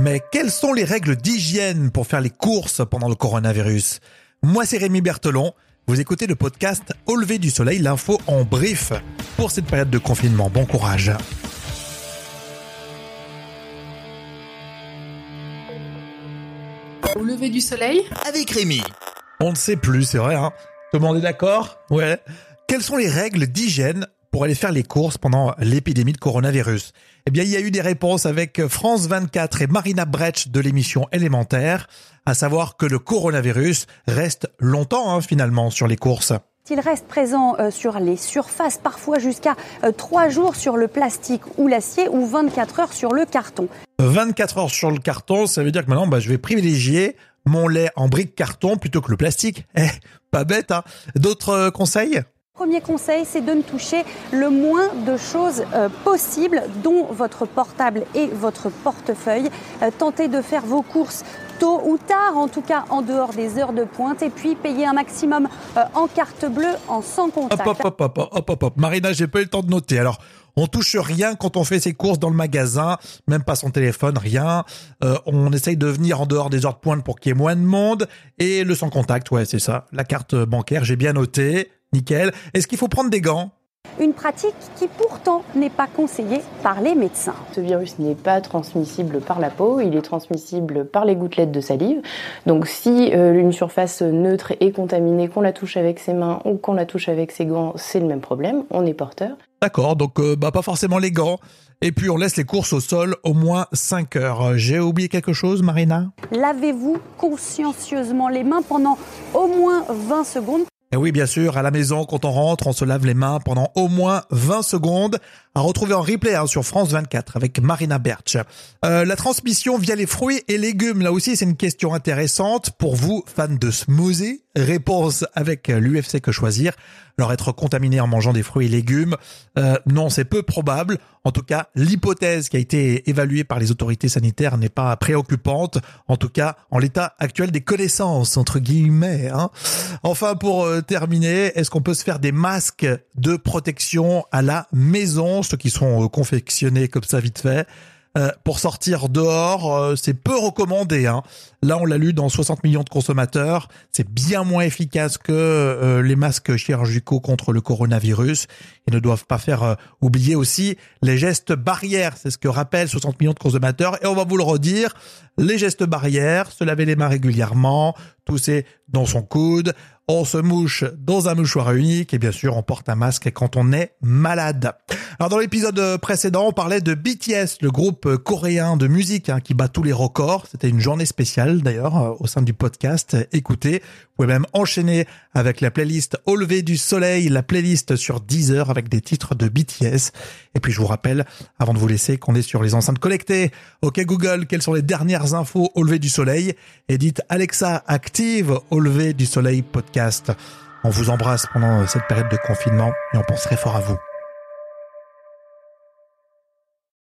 Mais quelles sont les règles d'hygiène pour faire les courses pendant le coronavirus? Moi, c'est Rémi Berthelon. Vous écoutez le podcast Au lever du soleil, l'info en brief pour cette période de confinement. Bon courage. Au lever du soleil? Avec Rémi. On ne sait plus, c'est vrai. Hein Tout le monde est d'accord? Ouais. Quelles sont les règles d'hygiène pour aller faire les courses pendant l'épidémie de coronavirus Eh bien, il y a eu des réponses avec France 24 et Marina Brecht de l'émission Élémentaire, à savoir que le coronavirus reste longtemps hein, finalement sur les courses. Il reste présent euh, sur les surfaces, parfois jusqu'à 3 euh, jours sur le plastique ou l'acier ou 24 heures sur le carton. 24 heures sur le carton, ça veut dire que maintenant bah, je vais privilégier mon lait en brique carton plutôt que le plastique. Eh, pas bête, hein D'autres euh, conseils? Premier conseil, c'est de ne toucher le moins de choses euh, possible, dont votre portable et votre portefeuille. Euh, tentez de faire vos courses tôt ou tard, en tout cas en dehors des heures de pointe, et puis payez un maximum euh, en carte bleue, en sans contact. Hop, hop, hop, hop, hop, hop, hop. Marina, j'ai pas eu le temps de noter. Alors, on touche rien quand on fait ses courses dans le magasin, même pas son téléphone, rien. Euh, on essaye de venir en dehors des heures de pointe pour qu'il y ait moins de monde. Et le sans contact, ouais, c'est ça. La carte bancaire, j'ai bien noté. Nickel. Est-ce qu'il faut prendre des gants? Une pratique qui pourtant n'est pas conseillée par les médecins. Ce virus n'est pas transmissible par la peau, il est transmissible par les gouttelettes de salive. Donc si euh, une surface neutre est contaminée, qu'on la touche avec ses mains ou qu'on la touche avec ses gants, c'est le même problème, on est porteur. D'accord, donc euh, bah, pas forcément les gants. Et puis on laisse les courses au sol au moins 5 heures. J'ai oublié quelque chose, Marina? Lavez-vous consciencieusement les mains pendant au moins 20 secondes. Et oui, bien sûr, à la maison, quand on rentre, on se lave les mains pendant au moins 20 secondes. À retrouver en replay hein, sur France 24 avec Marina Berch. Euh, la transmission via les fruits et légumes, là aussi, c'est une question intéressante pour vous, fans de smoothie. Réponse avec l'UFC que choisir. Alors être contaminé en mangeant des fruits et légumes, euh, non, c'est peu probable. En tout cas, l'hypothèse qui a été évaluée par les autorités sanitaires n'est pas préoccupante. En tout cas, en l'état actuel des connaissances entre guillemets. Hein. Enfin, pour euh, terminer, est-ce qu'on peut se faire des masques de protection à la maison, ceux qui sont euh, confectionnés comme ça vite fait euh, pour sortir dehors, euh, c'est peu recommandé. Hein. Là, on l'a lu dans 60 millions de consommateurs. C'est bien moins efficace que les masques chirurgicaux contre le coronavirus. Ils ne doivent pas faire oublier aussi les gestes barrières. C'est ce que rappellent 60 millions de consommateurs. Et on va vous le redire, les gestes barrières, se laver les mains régulièrement, tousser dans son coude, on se mouche dans un mouchoir unique et bien sûr on porte un masque quand on est malade. Alors dans l'épisode précédent, on parlait de BTS, le groupe coréen de musique hein, qui bat tous les records. C'était une journée spéciale d'ailleurs euh, au sein du podcast. Écoutez, vous pouvez même enchaîner avec la playlist Au lever du soleil, la playlist sur Deezer avec des titres de BTS. Et puis je vous rappelle, avant de vous laisser, qu'on est sur les enceintes collectées. Ok Google, quelles sont les dernières infos au lever du soleil? Et dites Alexa active au lever du soleil podcast. On vous embrasse pendant cette période de confinement et on penserait fort à vous.